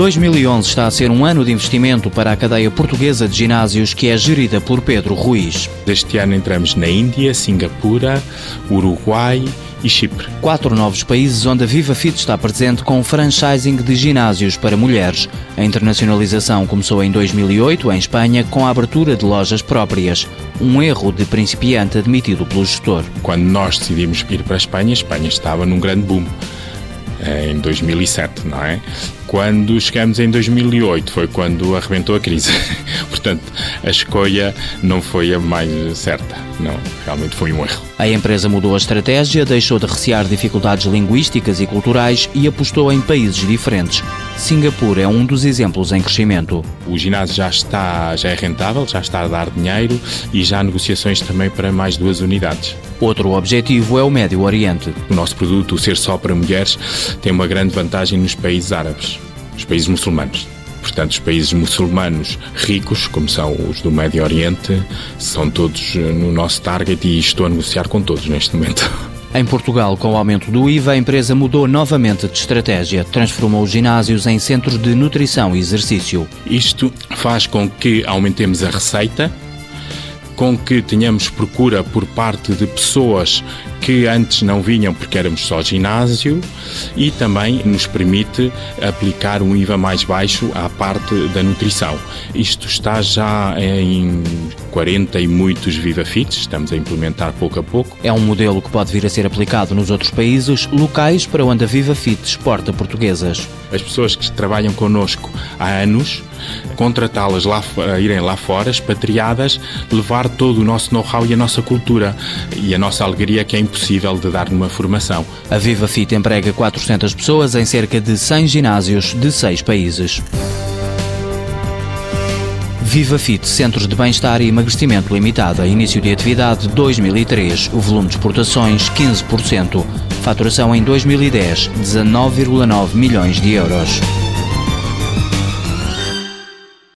2011 está a ser um ano de investimento para a cadeia portuguesa de ginásios que é gerida por Pedro Ruiz. Este ano entramos na Índia, Singapura, Uruguai e Chipre. Quatro novos países onde a Viva Fit está presente com franchising de ginásios para mulheres. A internacionalização começou em 2008 em Espanha com a abertura de lojas próprias. Um erro de principiante admitido pelo gestor. Quando nós decidimos ir para a Espanha, a Espanha estava num grande boom em 2007, não é? Quando chegamos em 2008 foi quando arrebentou a crise. Portanto, a escolha não foi a mais certa. Não, realmente foi um erro. A empresa mudou a estratégia, deixou de recear dificuldades linguísticas e culturais e apostou em países diferentes. Singapura é um dos exemplos em crescimento. O ginásio já está, já é rentável, já está a dar dinheiro e já há negociações também para mais duas unidades. Outro objetivo é o Médio Oriente. O nosso produto, o ser só para mulheres, tem uma grande vantagem nos países árabes, nos países muçulmanos. Portanto, os países muçulmanos ricos, como são os do Médio Oriente, são todos no nosso target e estou a negociar com todos neste momento. Em Portugal, com o aumento do IVA, a empresa mudou novamente de estratégia. Transformou os ginásios em centros de nutrição e exercício. Isto faz com que aumentemos a receita, com que tenhamos procura por parte de pessoas que antes não vinham porque éramos só ginásio e também nos permite aplicar um IVA mais baixo à parte da nutrição. Isto está já em 40 e muitos VivaFits, estamos a implementar pouco a pouco. É um modelo que pode vir a ser aplicado nos outros países locais para onde a VivaFit exporta portuguesas. As pessoas que trabalham connosco há anos, contratá-las lá, irem lá fora, expatriadas, levar todo o nosso know-how e a nossa cultura e a nossa alegria que é impossível de dar numa formação. A Viva Fit emprega 400 pessoas em cerca de 100 ginásios de 6 países. Viva Fit, Centros de Bem-Estar e Emagrecimento Limitado. Início de atividade 2003. O volume de exportações 15%. Faturação em 2010 19,9 milhões de euros.